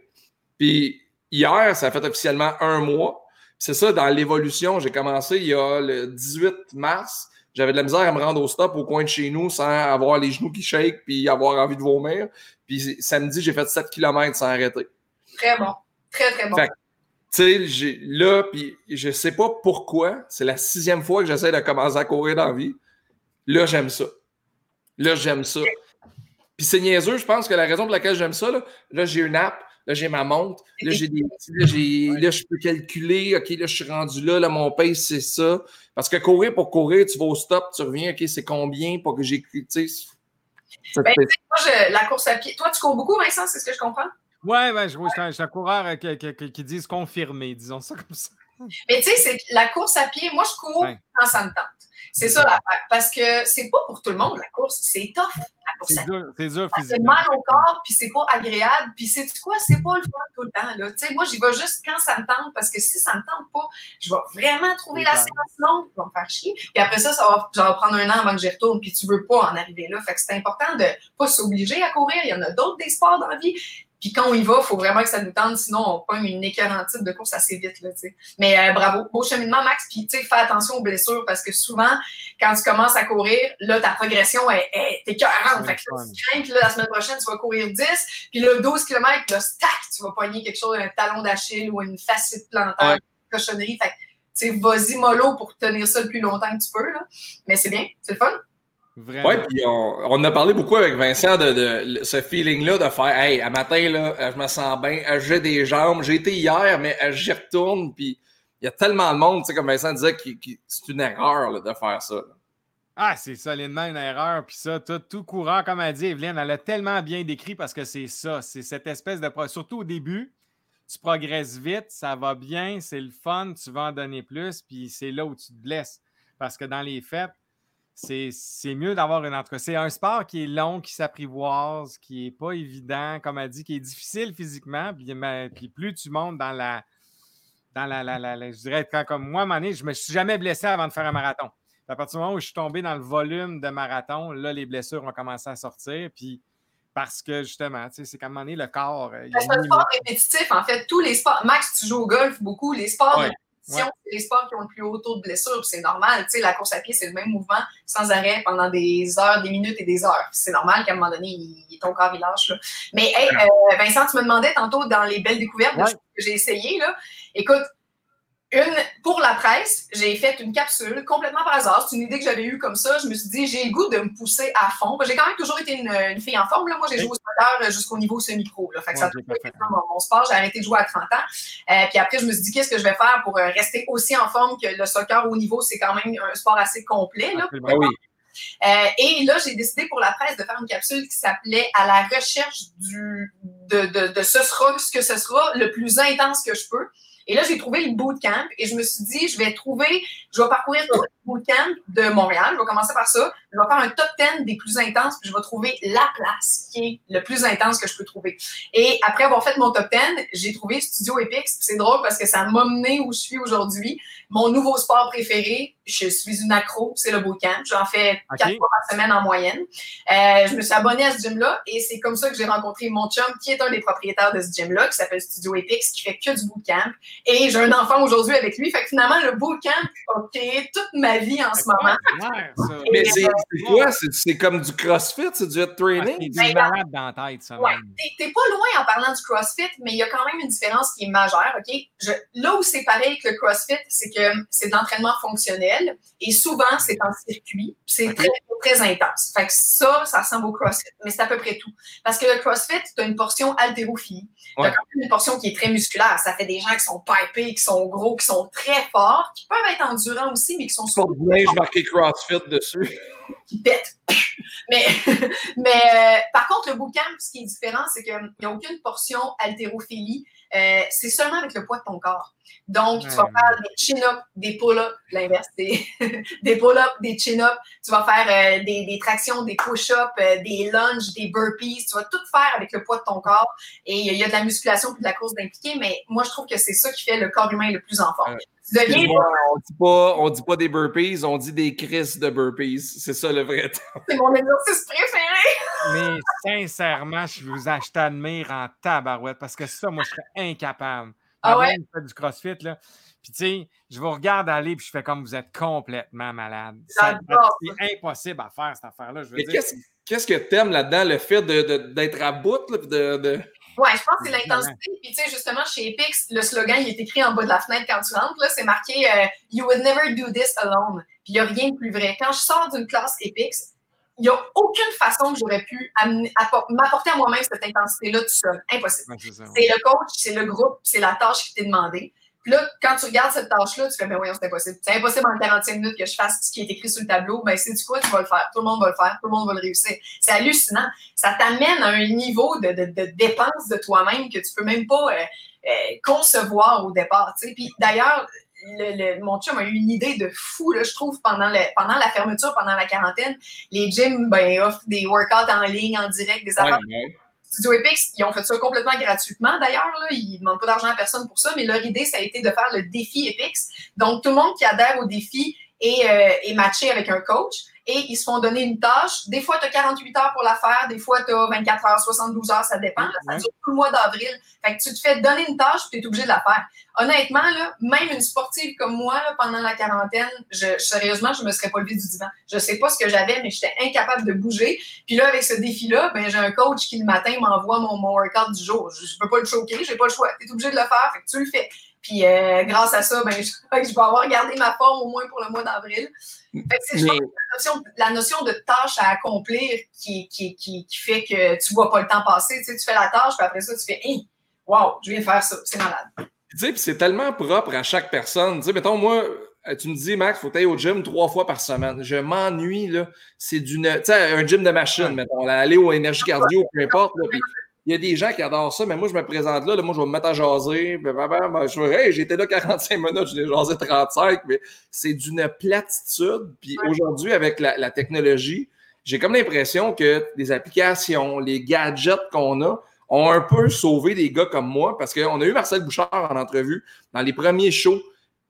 Puis hier, ça a fait officiellement un mois. C'est ça, dans l'évolution, j'ai commencé il y a le 18 mars. J'avais de la misère à me rendre au stop au coin de chez nous sans avoir les genoux qui shake puis avoir envie de vomir. Puis samedi, j'ai fait 7 km sans arrêter. Très bon. Très, très bon. Tu sais, là, puis je sais pas pourquoi, c'est la sixième fois que j'essaie de commencer à courir dans la vie. Là, j'aime ça. Là, j'aime ça. Puis c'est niaiseux, je pense que la raison pour laquelle j'aime ça, là, j'ai une app, là, j'ai ma montre, là, j'ai des là, là, je peux calculer, OK, là, je suis rendu là, là, mon pace, c'est ça. Parce que courir pour courir, tu vas au stop, tu reviens, OK, c'est combien pour que j'ai. Tu sais. Ben, moi, la course à pied. Toi, tu cours beaucoup, Vincent, c'est ce que je comprends? Oui, ouais, je, je, suis un coureur euh, qui, qui, qui, disent confirmé, disons ça comme ça. Mais tu sais, c'est la course à pied, moi, je cours quand ça me tente. C'est ça l'affaire. Parce que c'est pas pour tout le monde, la course. C'est tough, la course C'est dur, c'est dur C'est mal au corps, puis c'est pas agréable. Puis c'est quoi? C'est pas le fun tout le temps. Là. sais, moi, j'y vais juste quand ça me tente, parce que si ça me tente pas, je vais vraiment trouver la séance longue pour me faire chier. Puis après ça, ça va, ça va prendre un an avant que j'y retourne, puis tu veux pas en arriver là. Fait que c'est important de pas s'obliger à courir. Il y en a d'autres des sports dans la vie. Puis quand on y va, il faut vraiment que ça nous tente, sinon on pogne une écœurantite de course assez vite. Là, Mais euh, bravo, beau cheminement, Max. Puis fais attention aux blessures parce que souvent, quand tu commences à courir, là, ta progression est, est écœurante. Fait que là, tu crains que là, la semaine prochaine, tu vas courir 10, puis là, 12 km, là, stack, tu vas pogner quelque chose, un talon d'Achille ou une facette plantaire, une cochonnerie. Fait que, vas-y mollo pour tenir ça le plus longtemps que tu peux. Là. Mais c'est bien, c'est le fun. Oui, puis on, a parlé beaucoup avec Vincent de, ce feeling-là de faire Hey, à matin, là, je me sens bien, j'ai des jambes. J'ai été hier, mais j'y retourne. Puis il y a tellement de monde, tu sais, comme Vincent disait, c'est une erreur de faire ça. Ah, c'est solidement une erreur. Puis ça, tout, tout courant, comme a dit Evelyne, elle a tellement bien décrit parce que c'est ça. C'est cette espèce de. Surtout au début, tu progresses vite, ça va bien, c'est le fun, tu vas en donner plus, puis c'est là où tu te blesses. Parce que dans les fêtes, c'est mieux d'avoir une entreprise. C'est un sport qui est long, qui s'apprivoise, qui n'est pas évident, comme elle dit, qui est difficile physiquement. Puis, puis plus tu montes dans la. Dans la, la, je dirais, quand, comme moi, à un moment donné, je ne me suis jamais blessé avant de faire un marathon. à partir du moment où je suis tombé dans le volume de marathon, là, les blessures ont commencé à sortir. Puis parce que justement, c'est qu'à un moment donné, le corps. Euh, c'est un sport répétitif, en fait. Tous les sports. Max, tu joues au golf beaucoup. Les sports c'est les sports qui ont le plus haut taux de blessure, c'est normal. Tu sais, la course à pied, c'est le même mouvement sans arrêt pendant des heures, des minutes et des heures. C'est normal qu'à un moment donné, il, ton corps il lâche. Là. Mais hey, euh, Vincent, tu me demandais tantôt dans les belles découvertes que j'ai essayé. Là. Écoute, une, pour la presse, j'ai fait une capsule complètement par hasard. C'est une idée que j'avais eue comme ça. Je me suis dit, j'ai le goût de me pousser à fond. J'ai quand même toujours été une, fille en forme. Là. Moi, j'ai joué au soccer jusqu'au niveau semi-pro. Fait que ça a mon, mon, sport. J'ai arrêté de jouer à 30 ans. Euh, puis après, je me suis dit, qu'est-ce que je vais faire pour euh, rester aussi en forme que le soccer au niveau, c'est quand même un sport assez complet. Là, oui. Euh, et là, j'ai décidé pour la presse de faire une capsule qui s'appelait À la recherche du, de, de, de ce sera, ce que ce sera le plus intense que je peux. Et là, j'ai trouvé le bootcamp et je me suis dit, je vais trouver, je vais parcourir tout le bootcamp de Montréal. Je vais commencer par ça. Je vais faire un top 10 des plus intenses, puis je vais trouver la place qui est le plus intense que je peux trouver. Et après avoir fait mon top 10, j'ai trouvé Studio Epix. C'est drôle parce que ça m'a mené où je suis aujourd'hui. Mon nouveau sport préféré, je suis une accro, c'est le bootcamp. J'en fais quatre fois par semaine en moyenne. Euh, je me suis abonnée à ce gym-là et c'est comme ça que j'ai rencontré mon chum, qui est un des propriétaires de ce gym-là, qui s'appelle Studio Epix, qui fait que du bootcamp. Et j'ai un enfant aujourd'hui avec lui. Fait que finalement, le bootcamp a créé toute ma vie en ce moment. Mais c'est quoi? C'est comme du CrossFit? C'est du head training? C'est du malade dans la tête, ça. Ouais. T'es pas loin en parlant du CrossFit, mais il y a quand même une différence qui est majeure, OK? là où c'est pareil que le CrossFit, c'est que c'est de l'entraînement fonctionnel Et souvent, c'est en circuit. C'est très, très intense. Fait que ça, ça ressemble au CrossFit. Mais c'est à peu près tout. Parce que le CrossFit, tu as une portion haltérophilie. Tu as une portion qui est très musculaire. Ça fait des gens qui sont pipés, qui sont gros, qui sont très forts, qui peuvent être endurants aussi, mais qui sont... Sur le marqué CrossFit dessus. Qui pètent. Mais, mais euh, par contre, le bootcamp, ce qui est différent, c'est qu'il n'y a aucune portion haltérophilie. Euh, c'est seulement avec le poids de ton corps. Donc, tu vas faire des chin-ups, des pull-ups, l'inverse, des, des pull-ups, des chin-ups. Tu vas faire euh, des, des, tractions, des push-ups, des lunges, des burpees. Tu vas tout faire avec le poids de ton corps. Et il y a de la musculation puis de la course d'impliquer, mais moi, je trouve que c'est ça qui fait le corps humain le plus en forme. On dit pas, on dit pas des burpees, on dit des crises de burpees. C'est ça le vrai temps. C'est mon exercice préféré. Mais sincèrement, je vous admire en tabarouette parce que ça, moi, je serais incapable. Ah ouais? du CrossFit, là. Puis, tu sais, je vous regarde aller, puis je fais comme vous êtes complètement malade. C'est impossible à faire, cette affaire-là. Mais qu'est-ce que tu aimes là-dedans, le fait d'être à bout, de, de... Oui, je pense que c'est l'intensité. Puis, tu sais, justement, chez Epix, le slogan, il est écrit en bas de la fenêtre quand tu rentres. C'est marqué euh, You would never do this alone. Puis, il n'y a rien de plus vrai. Quand je sors d'une classe Epix, il n'y a aucune façon que j'aurais pu m'apporter à moi-même cette intensité-là tout seul. Impossible. c'est le coach, c'est le groupe, c'est la tâche qui t'est demandée. Puis là, quand tu regardes cette tâche-là, tu fais, mais voyons, c'est impossible. C'est impossible en 45 minutes que je fasse ce qui est écrit sur le tableau. Ben, c'est du quoi, tu vas le faire? Tout le monde va le faire. Tout le monde va le réussir. C'est hallucinant. Ça t'amène à un niveau de, de, de dépense de toi-même que tu peux même pas euh, euh, concevoir au départ. Puis d'ailleurs, le, mon chum a eu une idée de fou, là, je trouve, pendant, le, pendant la fermeture, pendant la quarantaine. Les gyms ben, offrent des workouts en ligne, en direct, des affaires. Studio Epix, ils ont fait ça complètement gratuitement d'ailleurs. Ils ne demandent pas d'argent à personne pour ça, mais leur idée, ça a été de faire le défi Epix. Donc, tout le monde qui adhère au défi est, euh, est matché avec un coach et ils se font donner une tâche. Des fois, tu as 48 heures pour la faire, des fois, tu as 24 heures, 72 heures, ça dépend. Ça dure tout le mois d'avril. Fait que tu te fais donner une tâche, tu es obligé de la faire. Honnêtement, là, même une sportive comme moi, là, pendant la quarantaine, je, sérieusement, je ne me serais pas levée du divan. Je ne sais pas ce que j'avais, mais j'étais incapable de bouger. Puis là, avec ce défi-là, ben, j'ai un coach qui, le matin, m'envoie mon, mon workout du jour. Je ne peux pas le choquer, j'ai pas le choix. Tu es obligé de le faire, fait que tu le fais. Puis euh, grâce à ça, ben, je, je, vais avoir gardé ma forme au moins pour le mois d'avril. C'est la, notion, la notion de tâche à accomplir qui, qui, qui, qui fait que tu ne vois pas le temps passer. Tu, sais, tu fais la tâche, puis après ça, tu fais hey, Wow, je viens de faire ça, c'est malade. Tu sais, c'est tellement propre à chaque personne. Tu sais, mettons, moi, euh, tu me dis, Max, il faut aller au gym trois fois par semaine. Je m'ennuie, là. C'est d'une. Tu sais, un gym de machine, mettons, aller au énergie cardio, peu importe. Là, il y a des gens qui adorent ça, mais moi, je me présente là, moi, je vais me mettre à jaser. je vais, hey, j'étais là 45 minutes, je l'ai jasé 35, mais c'est d'une platitude. Puis aujourd'hui, avec la, technologie, j'ai comme l'impression que les applications, les gadgets qu'on a, ont un peu sauvé des gars comme moi, parce qu'on a eu Marcel Bouchard en entrevue dans les premiers shows.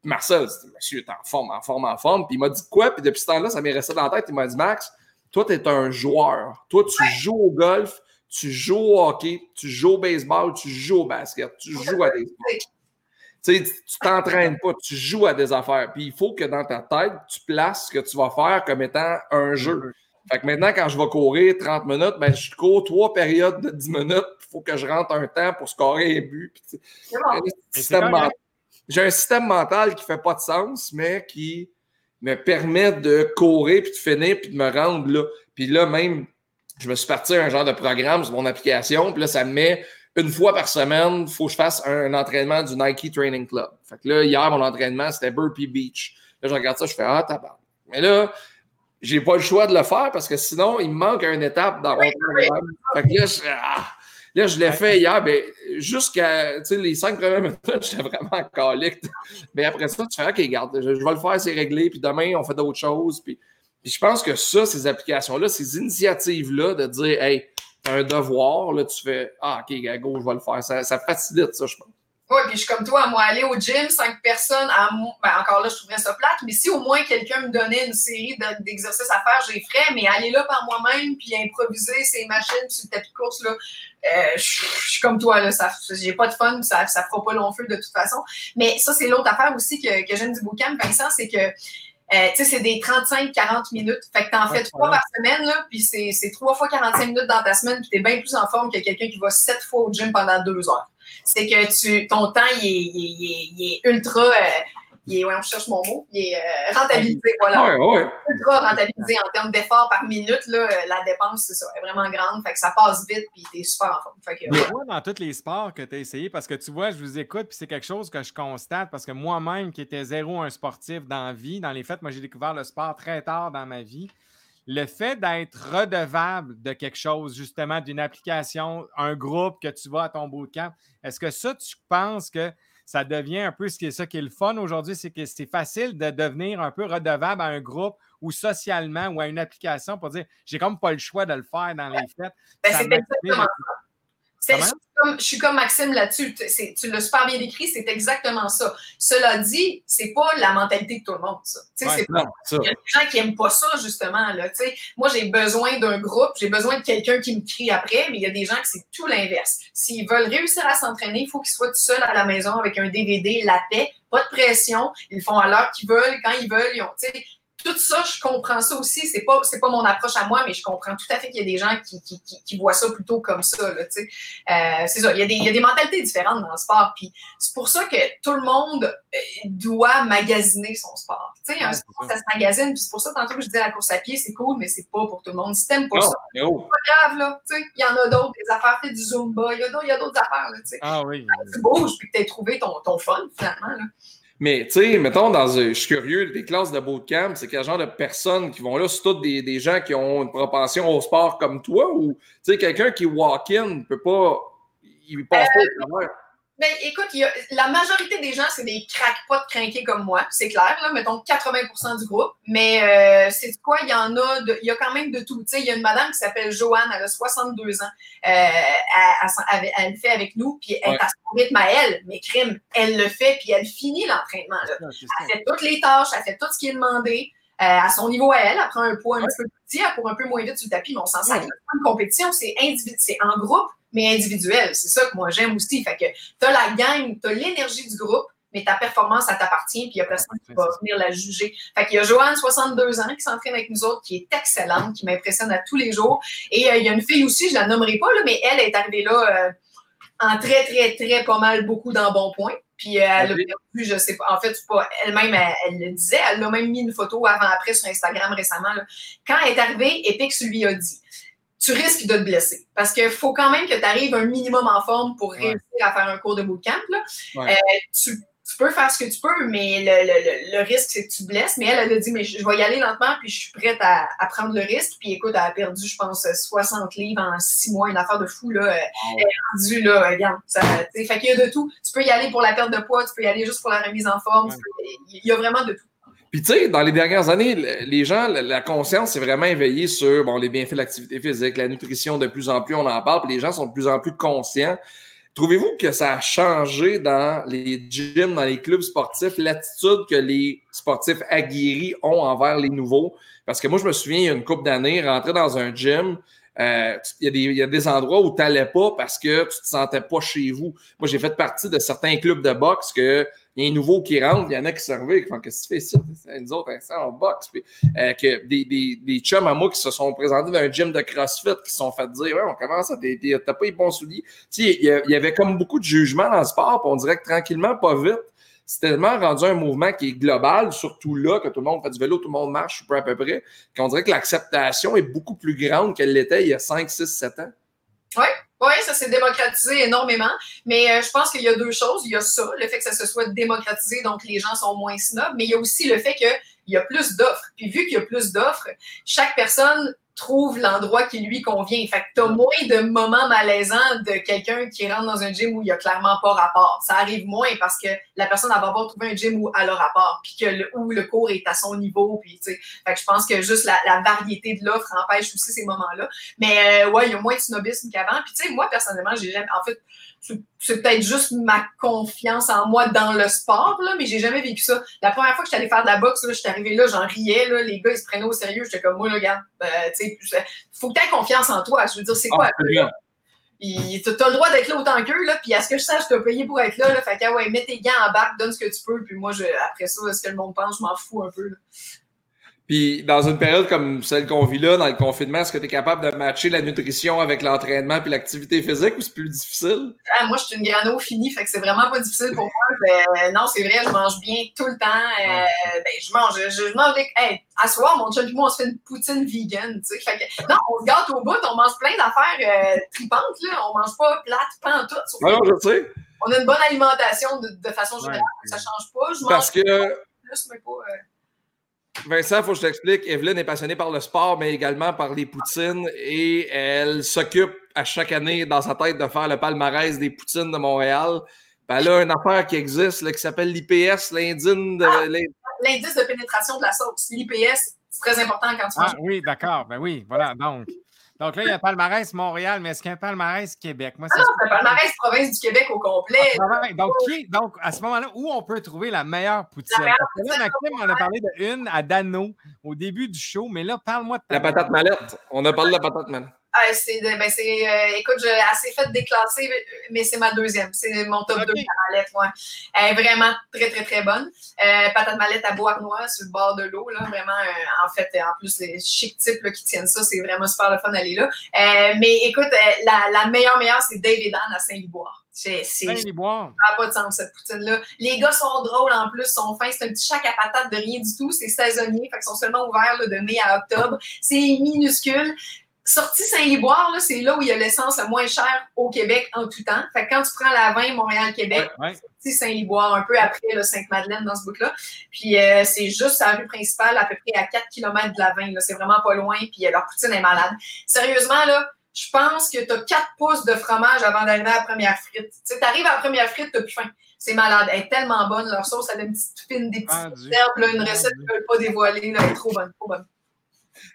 Marcel, monsieur est en forme, en forme, en forme. Puis il m'a dit quoi? Puis depuis ce temps-là, ça m'est resté dans la tête. Il m'a dit, Max, toi, tu es un joueur. Toi, tu joues au golf tu joues au hockey, tu joues au baseball, tu joues au basket, tu joues à des sports. Tu sais, tu t'entraînes pas, tu joues à des affaires. Puis il faut que dans ta tête, tu places ce que tu vas faire comme étant un jeu. Fait que maintenant, quand je vais courir 30 minutes, ben, je cours trois périodes de 10 minutes. Il faut que je rentre un temps pour scorer un but. J'ai un système mental qui fait pas de sens, mais qui me permet de courir, puis de finir, puis de me rendre là. Puis là, même je me suis parti un genre de programme sur mon application, puis là, ça me met une fois par semaine, il faut que je fasse un, entraînement du Nike Training Club. Fait que là, hier, mon entraînement, c'était Burpee Beach. Là, je regarde ça, je fais Ah, tabac. Mais là, j'ai pas le choix de le faire parce que sinon, il me manque une étape dans mon programme. Fait que là, je, ah, là, je l'ai fait hier, ben, jusqu'à les cinq premières minutes, j'étais vraiment calique. Mais après ça, tu fais OK, garde, je, je vais le faire, c'est réglé, puis demain, on fait d'autres choses. Puis puis je pense que ça, ces applications-là, ces initiatives-là de dire, hey, t'as un devoir, là, tu fais, ah, OK, go, je vais le faire. Ça, ça facilite ça, je pense. Oui, puis je suis comme toi, moi, aller au gym, cinq personnes, à ben, encore là, je trouverais ça plate, mais si au moins quelqu'un me donnait une série d'exercices à faire, j'ai ferais, mais aller là par moi-même, puis improviser ces machines, sur le tapis de course, là, euh, je, suis comme toi, là, ça, j'ai pas de fun, ça, ça fera pas long feu de toute façon. Mais ça, c'est l'autre affaire aussi que, que j'aime du bouquin, Vincent, c'est que euh, tu sais, c'est des 35-40 minutes. Fait que t'en fais trois par semaine, là, puis c'est trois fois 45 minutes dans ta semaine, puis t'es bien plus en forme que quelqu'un qui va sept fois au gym pendant deux heures. C'est que tu, ton temps, il est, il est, il est ultra... Euh, il est, ouais, on cherche mon mot, il est euh, rentabilisé, voilà. Ouais, ouais. Ultra rentabilisé en termes d'efforts par minute, là, euh, la dépense, c'est ça, est vraiment grande, fait que ça passe vite, puis t'es super en forme. Fait que, Mais ouais. toi, dans tous les sports que tu as essayé, parce que tu vois, je vous écoute, puis c'est quelque chose que je constate, parce que moi-même, qui étais zéro un sportif dans la vie, dans les faits, moi, j'ai découvert le sport très tard dans ma vie. Le fait d'être redevable de quelque chose, justement, d'une application, un groupe que tu vas à ton bootcamp, est-ce que ça, tu penses que ça devient un peu ce qui est ça qui est le fun aujourd'hui, c'est que c'est facile de devenir un peu redevable à un groupe ou socialement ou à une application pour dire j'ai comme pas le choix de le faire dans les fêtes. Ben, Ça je, suis comme, je suis comme Maxime là-dessus. Tu- l'as super bien décrit, c'est exactement ça. Cela dit, c'est pas la mentalité de tout le monde, ça. Ouais, Non, ça. Il y a des gens qui n'aiment pas ça, justement. Là, moi, j'ai besoin d'un groupe, j'ai besoin de quelqu'un qui me crie après, mais il y a des gens que c'est tout l'inverse. S'ils veulent réussir à s'entraîner, il faut qu'ils soient tout seuls à la maison avec un DVD, la paix, pas de pression. Ils font à l'heure qu'ils veulent, quand ils veulent. Ils ont, tout ça, je comprends ça aussi. C'est pas, c'est pas mon approche à moi, mais je comprends tout à fait qu'il y a des gens qui, qui, qui, qui voient ça plutôt comme ça. Euh, c'est ça. Il y, a des, il y a des mentalités différentes dans le sport. Puis c'est pour ça que tout le monde euh, doit magasiner son sport. Tu sais, un sport, ça. se magasine. Puis c'est pour ça, tantôt que je disais la course à pied, c'est cool, mais c'est pas pour tout le monde. Si t'aimes pas Non, ça, oh. c'est pas grave, là. Tu sais, il y en a d'autres, des affaires, fais du Zumba, il y a d'autres, il y a d'autres affaires, là, tu sais. Ah oui. Tu bouges, puis que t'aies trouvé ton, ton fun, finalement, là. Mais, tu sais, mettons, dans, un- je suis curieux, des classes de bootcamp, c'est quel genre de personnes qui vont là? C'est toutes des, des gens qui ont une propension au sport comme toi ou, tu sais, quelqu'un qui walk-in ne peut pas. Il passe pas au travers? Ben, écoute, y a- la majorité des gens, c'est des crackpots craqués comme moi, c'est clair, là, mettons 80% du groupe. Mais euh, c'est quoi, il y en a, il y a quand même de tout. Tu sais, il y a une madame qui s'appelle Joanne, elle a 62 ans, euh, elle, le fait avec nous, puis elle Ouais. est à son rythme à elle, mais crime, elle le fait, puis elle finit l'entraînement. Elle fait toutes les tâches, elle fait tout ce qui est demandé. Euh, à son niveau à elle, elle prend un poids un petit peu plus petit, elle court un peu moins vite sur le tapis, mais on s'en sert. Ouais. Une compétition, c'est en groupe, mais individuel. C'est ça que moi j'aime aussi. Fait que tu as la gang, tu as l'énergie du groupe, mais ta performance, ça t'appartient, puis il n'y a personne qui va venir la juger. Fait qu'il y a Joanne, 62 ans, qui s'entraîne avec nous autres, qui est excellente, qui m'impressionne à tous les jours. Et euh, il y a une fille aussi, je la nommerai pas, là, mais elle est arrivée là euh, en très, très, très pas mal beaucoup dans bon point. Puis euh, elle a perdu, je sais pas, en fait, pas elle-même, elle, elle le disait, elle a même mis une photo avant-après sur Instagram récemment. là. Quand elle est arrivée, Epix lui a dit tu risques de te blesser. Parce qu'il faut quand même que tu arrives un minimum en forme pour Ouais. réussir à faire un cours de bootcamp. Là. Ouais. Euh, tu, tu peux faire ce que tu peux, mais le, le- le- le risque, c'est que tu te blesses. Mais elle, elle a dit, mais je, je vais y aller lentement, puis je suis prête à, à prendre le risque. Puis écoute, elle a perdu, je pense, 60 livres en six mois, une affaire de fou. Là. Elle est rendue, là, regarde. Ça, fait qu'il y a de tout. Tu peux y aller pour la perte de poids, tu peux y aller juste pour la remise en forme. Ouais. tu peux- Il y a vraiment de tout. Puis, tu sais, dans les dernières années, le- les gens, la- la conscience est vraiment éveillée sur bon, les bienfaits de l'activité physique, la nutrition, de plus en plus, on en parle, puis les gens sont de plus en plus conscients. Trouvez-vous que ça a changé dans les gyms, dans les clubs sportifs, l'attitude que les sportifs aguerris ont envers les nouveaux? Parce que moi, je me souviens, il y a une couple d'années, rentrer dans un gym, euh, il, y a des, il y a des endroits où tu n'allais pas parce que tu te sentais pas chez vous. Moi, j'ai fait partie de certains clubs de boxe que il y a un nouveau qui rentre, il y en a qui servaient, qui font Qu'est-ce que tu fais ici? Nous autres, hein, on boxe. Puis, euh, que des, des, des chums à moi qui se sont présentés dans un gym de CrossFit qui se sont fait dire Ouais, on commence à t'as pas les bons souliers. Tu sais, il y, avait comme beaucoup de jugement dans le sport, puis on dirait que tranquillement, pas vite, c'est tellement rendu un mouvement qui est global, surtout là, que tout le monde fait du vélo, tout le monde marche, peu à peu près, qu'on dirait que l'acceptation est beaucoup plus grande qu'elle l'était il y a 5, 6, 7 ans. Oui, ça s'est démocratisé énormément. Mais euh, je pense qu'il y a deux choses. Il y a ça, le fait que ça se soit démocratisé, donc les gens sont moins snobs, mais il y a aussi le fait qu'il y a plus d'offres. Puis vu qu'il y a plus d'offres, chaque personne trouve l'endroit qui lui convient. Fait que t'as moins de moments malaisants de quelqu'un qui rentre dans un gym où il y a clairement pas rapport. Ça arrive moins parce que la personne va avoir trouvé un gym où elle a rapport, puis que le, où le cours est à son niveau. Puis, tu sais, fait que je pense que juste la, la variété de l'offre empêche aussi ces moments-là. Mais euh, ouais, il y a moins de snobisme qu'avant. Puis tu sais, moi, personnellement, j'ai jamais. En fait, c'est- peut-être juste ma confiance en moi dans le sport, là, mais j'ai jamais vécu ça. La première fois que j'étais allée faire de la boxe, là, j'étais arrivée là, j'en riais, là, les gars, ils se prenaient au sérieux. J'étais comme, moi, là, regarde, euh, tu sais, faut que tu aies confiance en toi. Je veux dire, c'est quoi? Absolument. Puis t'as le droit d'être là autant qu'eux, là, puis à ce que je sache, t'as payé pour être là, là. Fait que, ah ouais, mets tes gants en bac, donne ce que tu peux, puis moi, je, après ça, ce que le monde pense, je m'en fous un peu, là. Puis dans une période comme celle qu'on vit là, dans le confinement, est-ce que tu es capable de matcher la nutrition avec l'entraînement puis l'activité physique ou c'est plus difficile? Ah, moi, je suis une grano finie, fait que c'est vraiment pas difficile pour moi. Ben, non, c'est vrai, je mange bien tout le temps. Euh, ben, je mange, je, je mange. Hey, à soir, mon chum et moi, on se fait une poutine vegan, tu sais. Fait que, non, on se gâte au bout, on mange plein d'affaires euh, tripantes, là. On mange pas plate, pas en tout. Non, je sais. On a une bonne alimentation de, de façon générale, ouais. ça change pas. Je mange Parce que... plus, mais pas... Euh... Vincent, il faut que je t'explique. Evelyne est passionnée par le sport, mais également par les poutines et elle s'occupe à chaque année dans sa tête de faire le palmarès des poutines de Montréal. Ben là, une affaire qui existe là, qui s'appelle l'IPS, l'indice de, ah, l'indice de pénétration de la sauce. L'IPS, c'est très important quand tu ah, manges. Oui, d'accord. Ben oui, voilà. Donc, donc là, il y a palmarès Montréal, mais est-ce qu'il y a un palmarès Québec? Moi, non, c'est un palmarès province du Québec au complet. Ah, donc, qui, donc, à ce moment-là, où on peut trouver la meilleure poutine? La meilleure Parce que là, Maxime, on a parlé de une à Dano au début du show, mais là, parle-moi de ta La patate mallette. On a parlé de la patate mallette. Ah, c'est, ben, c'est, euh, écoute, j'ai assez fait déclasser, mais c'est ma deuxième. C'est mon top 2 de mallette, moi. Elle est vraiment très, très, très bonne. Euh, patate mallette à Beauharnois, sur le bord de l'eau, là. Vraiment, euh, en fait, en plus, les chic types là, qui tiennent ça, c'est vraiment super le fun d'aller là. Euh, mais écoute, la, la meilleure, meilleure, c'est David Anne à Saint-Liboire. C'est, c'est, ça n'a pas de sens, cette poutine-là. Les gars sont drôles en plus, sont fins. C'est un petit chac à patate de rien du tout. C'est saisonnier, fait qu'ils sont seulement ouverts là, de mai à octobre. C'est minuscule. Sortie Saint-Liboire, c'est là où il y a l'essence le moins chère au Québec en tout temps. Fait que quand tu prends la 20 Montréal-Québec, ouais, ouais. sortie Saint-Liboire, un peu après le Sainte-Madeleine dans ce bout-là. Puis euh, c'est juste à la rue principale, à peu près à 4 km de la 20. C'est vraiment pas loin. Puis euh, leur poutine est malade. Sérieusement, là, je pense que tu as 4 pouces de fromage avant d'arriver à la première frite. Tu arrives à la première frite, tu plus faim. C'est malade. Elle est tellement bonne. Leur sauce, elle a une petite fine, des petites herbes, là, une recette qu'ils ne veulent pas dévoiler. Là, elle est trop bonne, trop bonne.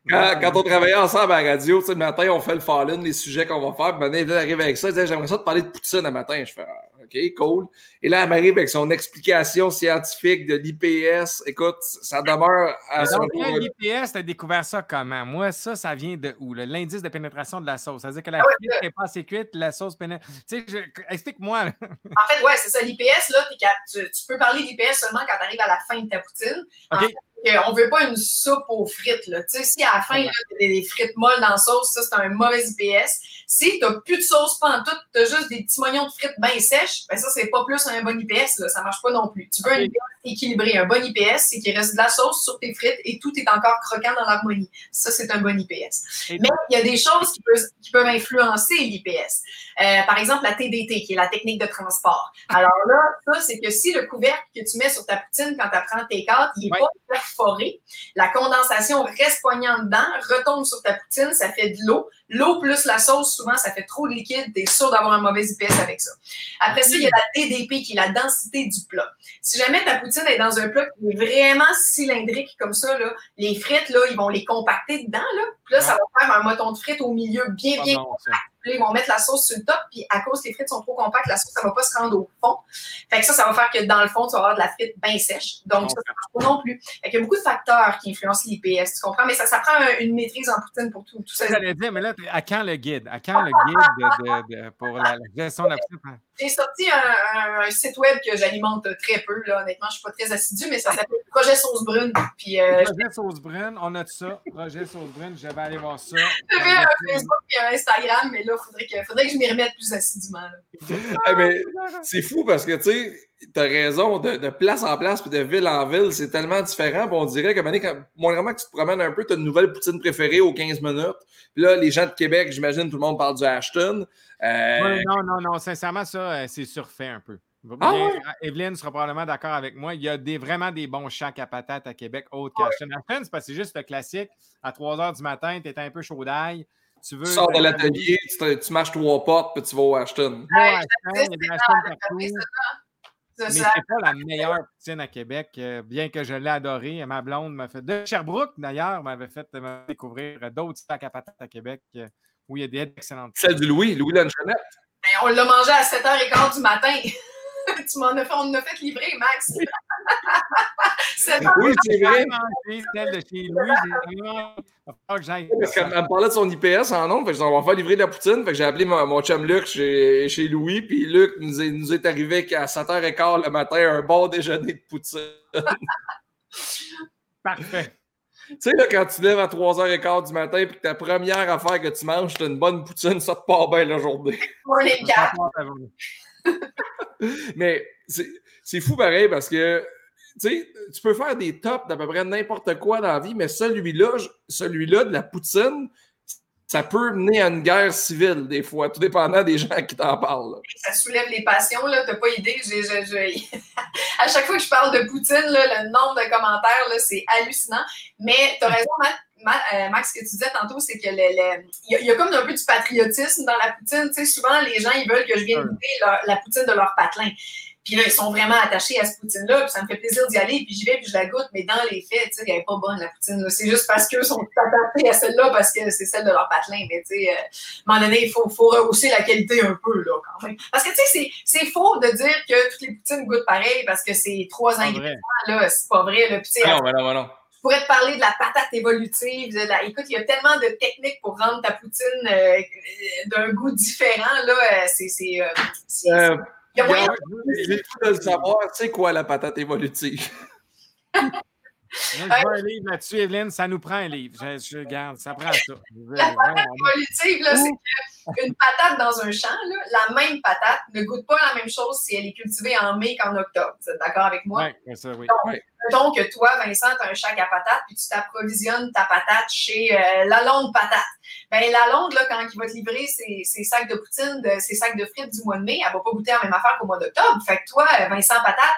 Quand, quand, on travaillait ensemble à la radio, le matin, on fait le fall-in, les sujets qu'on va faire. Puis maintenant, elle arrive avec ça. Elle dit J'aimerais ça te parler de Poutine le matin. Je fais ah, OK, cool. Et là, elle m'arrive avec son explication scientifique de l'IPS. Écoute, ça demeure à son Donc, l'IPS, tu as découvert ça comment? Moi, ça, ça vient de où L'indice de pénétration de la sauce. Ça veut dire que la frite n'est pas assez cuite, la sauce pénètre. Tu sais, je... explique-moi. En fait, ouais, c'est ça. L'IPS, là, tu, tu, peux parler d'IPS seulement quand tu arrives à la fin de ta poutine. On veut pas une soupe aux frites. Là. Tu sais, si à la fin, tu as des frites molles dans la sauce, ça, c'est un mauvais IPS. Si tu n'as plus de sauce tout, tu as juste des petits moignons de frites bien sèches, ben ça, c'est pas plus un bon IPS. Là. Ça marche pas non plus. Tu veux un IPS équilibré. Un bon IPS, c'est qu'il reste de la sauce sur tes frites et tout est encore croquant dans l'harmonie. Ça, c'est un bon IPS. Mais il y a des choses qui peuvent, qui peuvent influencer l'IPS. Euh, par exemple, la TDT, qui est la technique de transport. Alors là, ça, c'est que si le couvercle que tu mets sur ta poutine quand tu apprends tes cartes, il n'est ouais. pas perforé, la condensation reste poignante dedans, retombe sur ta poutine, ça fait de l'eau. L'eau plus la sauce, souvent, ça fait trop de liquide. Tu es sûr d'avoir un mauvais IPS avec ça. Après ça, il y a la DDP, qui est la densité du plat. Si jamais ta poutine est dans un plat qui est vraiment cylindrique comme ça, là, les frites, là, ils vont les compacter dedans. Là. Puis là, ça va faire un moton de frites au milieu bien, bien compact. Puis ils vont mettre la sauce sur le top, puis à cause que les frites sont trop compactes, la sauce, ça ne va pas se rendre au fond. Fait que ça, ça va faire que dans le fond, tu vas avoir de la frite bien sèche. Donc, ça, ça marche pas non plus. Fait qu'il y a beaucoup de facteurs qui influencent l'IPS, tu comprends? Mais ça, ça prend une maîtrise en poutine pour tout, tout ça. J'allais dire, mais là, à quand le guide? À quand le guide de, de, de, pour la, la gestion de la poutine? J'ai sorti un, un, un, site web que j'alimente très peu, là. honnêtement, je ne suis pas très assidue, mais ça s'appelle Projet Sauce Brune. Puis, euh, Projet Sauce Brune, on a de ça. Projet Sauce Brune, je vais aller voir ça. J'avais un Facebook et un Instagram, mais là, il faudrait que, faudrait que je m'y remette plus assidûment. hey, mais c'est fou parce que, tu sais, tu as raison, de, de, place en place puis de ville en ville, c'est tellement différent. Puis on dirait que, quand, moindrement que tu te promènes un peu, tu as une nouvelle poutine préférée aux 15 minutes. Puis là, les gens de Québec, j'imagine, tout le monde parle du Ashton. Euh... Oui, non, non, non. Sincèrement, ça, c'est surfait un peu. Ah ouais? Evelyne sera probablement d'accord avec moi. Il y a des, vraiment des bons chacs à patates à Québec, autres qu'Ashton. Ashton, c'est parce que c'est juste le classique. À 3 h du matin, tu es un peu chaud d'ail. Tu, veux, tu sors de l'atelier, tu, tu marches trois portes, puis tu vas au Ashton. Ouais, Ashton, il y a des Ashton partout. Mais c'est pas la meilleure poutine à Québec, euh, bien que je l'ai adorée. Ma blonde m'a fait. De Sherbrooke, d'ailleurs, m'avait fait euh, découvrir d'autres sacs à patates à Québec euh, où il y a des excellentes. Celle du Louis, Louis Lanchonette. Ben, on l'a mangé à 7h15 du matin. tu m'en as fait, on en a fait livrer, Max. oui, c'est vrai. Celle de chez Louis, parce qu'elle me parlait de son IPS en nom, fait que on va faire livrer de la poutine. Fait que j'ai appelé mon, mon, chum Luc chez, chez Louis, puis Luc nous est, nous est arrivé qu'à 7h15 le matin, un bon déjeuner de poutine. Parfait. Tu sais, là, quand tu lèves à 3h15 du matin et que ta première affaire que tu manges, c'est une bonne poutine, ça te part bien la journée. Morning cat. Mais c'est fou pareil parce que tu peux faire des tops d'à peu près n'importe quoi dans la vie, mais celui-là, celui-là de la poutine, ça peut mener à une guerre civile des fois, tout dépendant des gens qui t'en parlent. Ça soulève les passions, là, t'as pas idée. à chaque fois que je parle de Poutine, le nombre de commentaires, c'est hallucinant. Mais t'as raison, euh, Max, ce que tu disais tantôt, c'est que il y, a comme un peu du patriotisme dans la poutine. Tu sais, souvent, les gens, ils veulent que je vienne goûter la poutine de leur patelin. Puis là, ils sont vraiment attachés à ce poutine-là, puis ça me fait plaisir d'y aller, puis j'y vais, puis je la goûte, mais dans les faits, tu sais, elle n'est pas bonne, la poutine. C'est juste parce qu'eux sont attachés à celle-là, parce que c'est celle de leur patelin. Mais tu sais, euh, à un moment donné, il faut, faut, rehausser la qualité un peu, là, quand même. Parce que tu sais, c'est faux de dire que toutes les poutines goûtent pareil, parce que c'est trois ingrédients, là, c'est pas vrai. Là. Puis, non, mais non, mais non je pourrais te parler de la patate évolutive. De la... Écoute, il y a tellement de techniques pour rendre ta poutine euh, d'un goût différent. Là, euh, c'est, j'ai le de le savoir, c'est quoi la patate évolutive? je veux un livre là-dessus, Evelyne, ça nous prend un livre. Je, garde, ça prend ça. La patate évolutive, c'est qu'une patate dans un champ, là, la même patate ne goûte pas la même chose si elle est cultivée en mai qu'en octobre. Vous êtes d'accord avec moi? Oui, ça, oui. Donc, que toi, Vincent, tu as un chac à patate, puis tu t'approvisionnes ta patate chez euh, la longue patate. Bien, la longue, là, quand il va te livrer ses, sacs de poutine, de, ses sacs de frites du mois de mai, elle va pas goûter la même affaire qu'au mois d'octobre. Fait que toi, Vincent Patate,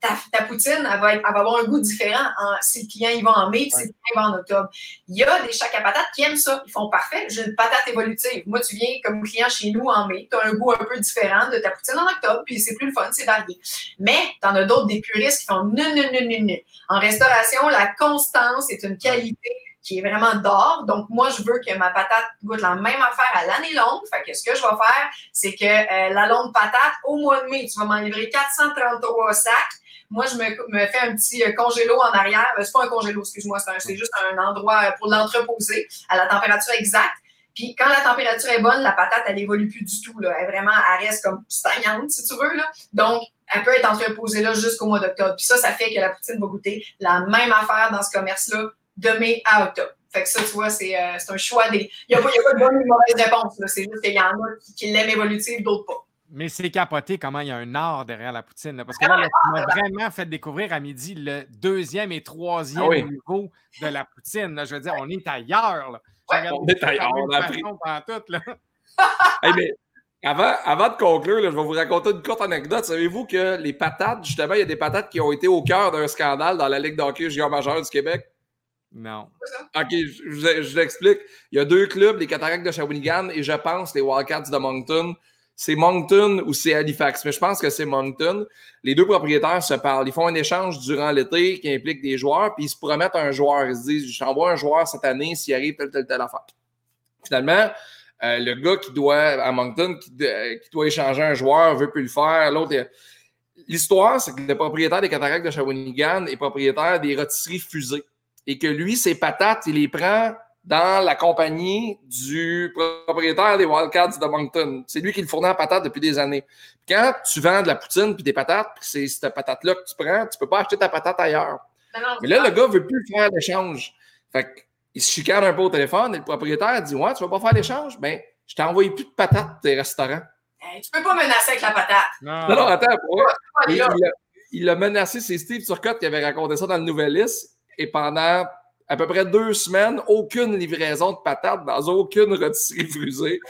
ta, poutine, elle va, avoir un goût différent si le client y va en mai, si le client y va en octobre. Il y a des chacs à patates qui aiment ça. Ils font parfait, j'ai une patate évolutive. Moi, tu viens comme client chez nous en mai, tu as un goût un peu différent de ta poutine en octobre, puis c'est plus le fun, c'est varié. Mais tu en as d'autres, des puristes qui font non. En restauration, la constance est une qualité qui est vraiment d'or. Donc, moi, je veux que ma patate goûte la même affaire à l'année longue. Fait que ce que je vais faire, c'est que euh, la longue patate, au mois de mai, tu vas m'en livrer 433 sacs. Moi, je me, fais un petit euh, congélo en arrière. Euh, c'est pas un congélo, excuse-moi, c'est juste un endroit euh, pour l'entreposer à la température exacte. Puis quand la température est bonne, la patate, elle évolue plus du tout. Là. Elle vraiment, elle reste comme stagnante, si tu veux. Là. Donc, elle peut être entreposée là jusqu'au mois d'octobre. Puis ça, ça fait que la poutine va goûter la même affaire dans ce commerce-là de mai à octobre. Fait que ça, tu vois, c'est un choix des. Il n'y a, pas de bonne ou de mauvaise réponse. C'est juste qu'il y en a qui, qui l'aiment évolutive, d'autres pas. Mais c'est capoté comment il y a un art derrière la poutine. parce que là, tu m'as vraiment fait découvrir à midi le deuxième et troisième ah niveau de la poutine. Je veux dire, on est ailleurs. Là. on est ailleurs. On a pris. Tout, là. mais avant, avant de conclure, je vais vous raconter une courte anecdote. Savez-vous que les patates, justement, il y a des patates qui ont été au cœur d'un scandale dans la Ligue d'hockey junior majeur du Québec? Non. OK, je, je, je l'explique. Il y a deux clubs, les Cataractes de Shawinigan et je pense les Wildcats de Moncton c'est Moncton ou c'est Halifax, mais je pense que c'est Moncton. Les deux propriétaires se parlent. Ils font un échange durant l'été qui implique des joueurs, puis ils se promettent un joueur. Ils se disent Je t'envoie un joueur cette année s'il arrive telle, telle, telle affaire. Finalement, euh, le gars qui doit, à Moncton, qui, doit échanger un joueur, veut plus le faire. L'autre, l'histoire, c'est que le propriétaire des cataractes de Shawinigan est propriétaire des rôtisseries fusées. Et que lui, ses patates, il les prend dans la compagnie du propriétaire des Wildcats de Moncton. C'est lui qui le fournit en patates depuis des années. Quand tu vends de la poutine puis des patates, puis c'est cette patate-là que tu prends, tu peux pas acheter ta patate ailleurs. Mais là, le gars veut plus faire l'échange. Fait qu'il se chicane un peu au téléphone et le propriétaire dit Ouais, tu vas pas faire l'échange? Ben, je t'ai envoyé plus de patates des restaurants. Tu tu peux pas menacer avec la patate. Non, non, attends. il, a, menacé, c'est Steve Turcotte qui avait raconté ça dans le Nouvelliste. Et pendant à peu près deux semaines, aucune livraison de patates dans aucune rôtisserie fusée.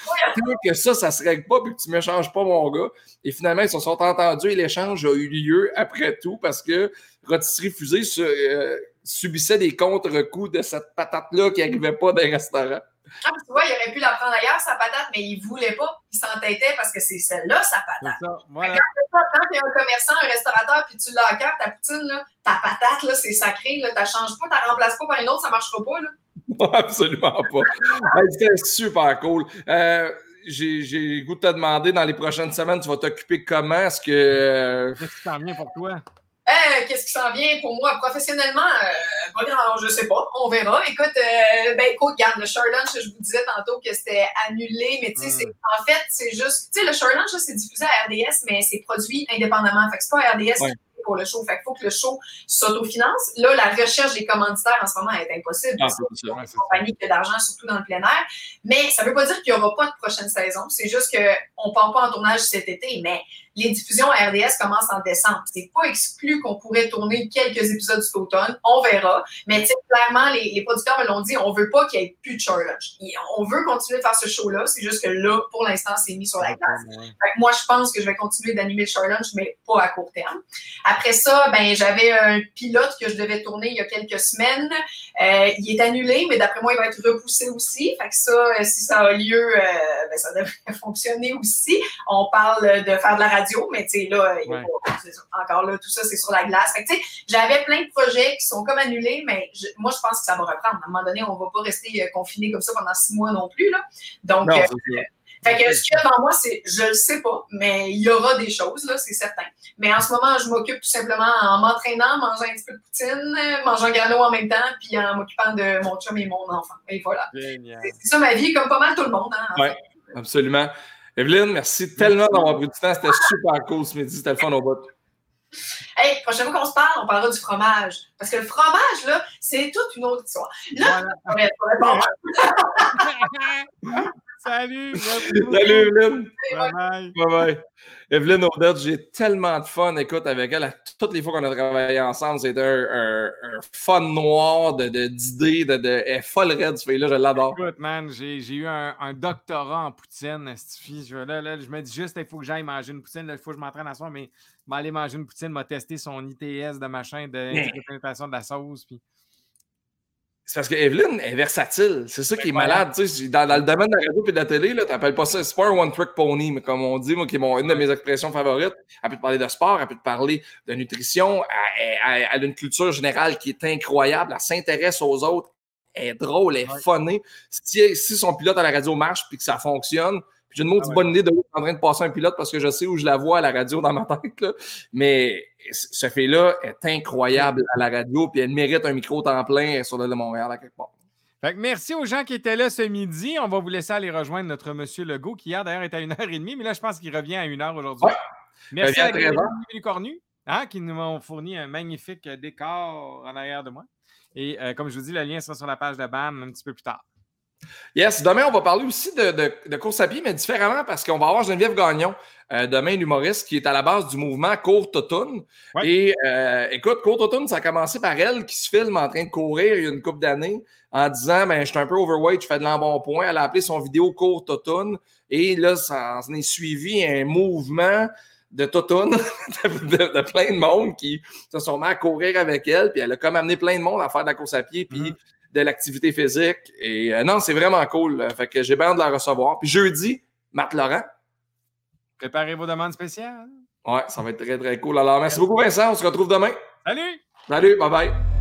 que ça, ça se règle pas puis que tu m'échanges pas, mon gars. Et finalement, ils se sont entendus et l'échange a eu lieu après tout parce que rôtisserie fusée euh, subissait des contre-coups de cette patate-là qui n'arrivait pas d'un restaurant. Ah, tu vois, il aurait pu la prendre ailleurs, sa patate, mais il ne voulait pas. Il s'entêtait parce que c'est celle-là, sa patate. Ça, voilà. Quand tu es un commerçant, un restaurateur, puis tu l'as à cœur, ta poutine, là, ta patate, là, c'est sacré. Tu ne changes pas, tu ne remplaces pas par une autre, ça ne marchera pas. Là. Absolument pas. C'était super cool. Euh, j'ai goût de te demander dans les prochaines semaines, tu vas t'occuper comment? Est-ce que. Qu'est-ce qui s'en vient pour toi? Euh, qu'est-ce qui s'en vient pour moi? Professionnellement? Euh, je ne sais pas, on verra. Écoute, euh, ben écoute, regarde, le Share Lunch, je vous disais tantôt que c'était annulé, mais tu sais, en fait, c'est juste, tu sais, le Share Lunch, c'est diffusé à RDS, mais c'est produit indépendamment. Fait que c'est pas RDS qui pour le show. Fait qu'il faut que le show s'autofinance. Là, la recherche des commanditaires en ce moment est impossible. Ah, c'est y qui ont d'argent, surtout dans le plein air. Mais ça ne veut pas dire qu'il n'y aura pas de prochaine saison. C'est juste qu'on ne part pas en tournage cet été, mais les diffusions à RDS commencent en décembre. C'est pas exclu qu'on pourrait tourner quelques épisodes cet automne. On verra. Mais clairement, les, les producteurs me l'ont dit, on veut pas qu'il y ait plus de challenge. On veut continuer de faire ce show-là. C'est juste que là, pour l'instant, c'est mis sur la glace. Fait que moi, je pense que je vais continuer d'animer le challenge, mais pas à court terme. Après ça, ben, j'avais un pilote que je devais tourner il y a quelques semaines. Euh, il est annulé, mais d'après moi, il va être repoussé aussi. Fait que ça, euh, si ça a lieu, euh, ben, ça devrait fonctionner aussi. On parle de faire de la radio, mais tu sais, là, il y a Ouais. pas- c'est ça. encore là, tout ça, c'est sur la glace. Fait que, tu sais, j'avais plein de projets qui sont comme annulés, mais je- moi, je pense que ça va reprendre. À un moment donné, on va pas rester euh, confiné comme ça pendant six mois non plus. Là. Donc, Non, euh, fait que ce qu'il y a devant moi, c'est je le sais pas, mais il y aura des choses, là, c'est certain. Mais en ce moment, je m'occupe tout simplement en m'entraînant, mangeant un petit peu de poutine, mangeant un grano en même temps, puis en m'occupant de mon chum et mon enfant. Et voilà. C'est ça ma vie, comme pas mal tout le monde. Hein, fait. Absolument. Evelyne, merci tellement d'avoir pris du temps. C'était super cool ce midi. C'était le fun au bout. Hey, prochaine fois qu'on se parle, on parlera du fromage. Parce que le fromage, là, c'est toute une autre histoire. Là, Voilà. Salut! Salut, Evelyne. Bye bye. Bye bye. Evelyne Audette, j'ai tellement de fun, écoute, avec elle. Toutes les fois qu'on a travaillé ensemble, c'était un, un- un fun noir de- de- d'idées. De, de, elle est folle raide, ce fille-là, je l'adore. Écoute, man, j'ai j'ai eu un, un doctorat en poutine, Stifi. Je, là, là, je me dis juste, il faut que j'aille manger une poutine. Là, Il faut que je m'entraîne à soir, mais je vais aller manger une poutine, m'a testé son ITS de machin, de pénétration de la sauce. Puis... C'est parce que Evelyne est versatile. C'est ça qui est malade. Tu sais, dans, dans le domaine de la radio et de la télé, tu n'appelles pas ça. C'est pas un one-trick pony, mais comme on dit, moi, qui est mon- une de mes expressions favorites. Elle peut te parler de sport, elle peut te parler de nutrition. Elle, elle- elle a une culture générale qui est incroyable. Elle s'intéresse aux autres. Elle est drôle, elle est Ouais. funnée. Si, si son pilote à la radio marche puis que ça fonctionne, puis j'ai une maudite Ah ouais. bonne idée de où je suis en train de passer un pilote parce que je sais où je la vois à la radio dans ma tête. là. Mais ce fait-là est incroyable à la radio, puis elle mérite un micro temps plein sur l'île de Montréal à quelque part. Fait que merci aux gens qui étaient là ce midi. On va vous laisser aller rejoindre notre monsieur Legault, qui hier d'ailleurs était à 1h30, mais là, je pense qu'il revient à 1h aujourd'hui. Ouais. Merci à à 13 heures. les Cornu, hein, qui nous ont fourni un magnifique décor en arrière de moi. Et euh, comme je vous dis, le lien sera sur la page de BAM un petit peu plus tard. Yes, demain, on va parler aussi de, de- de course à pied, mais différemment parce qu'on va avoir Geneviève Gagnon, euh, demain, l'humoriste, qui est à la base du mouvement Courte Automne. Ouais. Et euh, écoute, Courte Automne, ça a commencé par elle qui se filme en train de courir il y a une couple d'années en disant ben, Je suis un peu overweight, je fais de l'embonpoint. Elle a appelé son vidéo Courte Automne. Et là, ça en est suivi un mouvement de Totoun, de, de- de plein de monde qui se sont mis à courir avec elle. Puis elle a comme amené plein de monde à faire de la course à pied. Puis Mhm. De l'activité physique. Et euh, non, c'est vraiment cool. Fait que j'ai bien de la recevoir. Puis jeudi, Marc Laurent. Préparez vos demandes spéciales. Ouais, ça va être très, très cool. Alors, merci beaucoup, Vincent. On se retrouve demain. Salut! Salut, bye bye.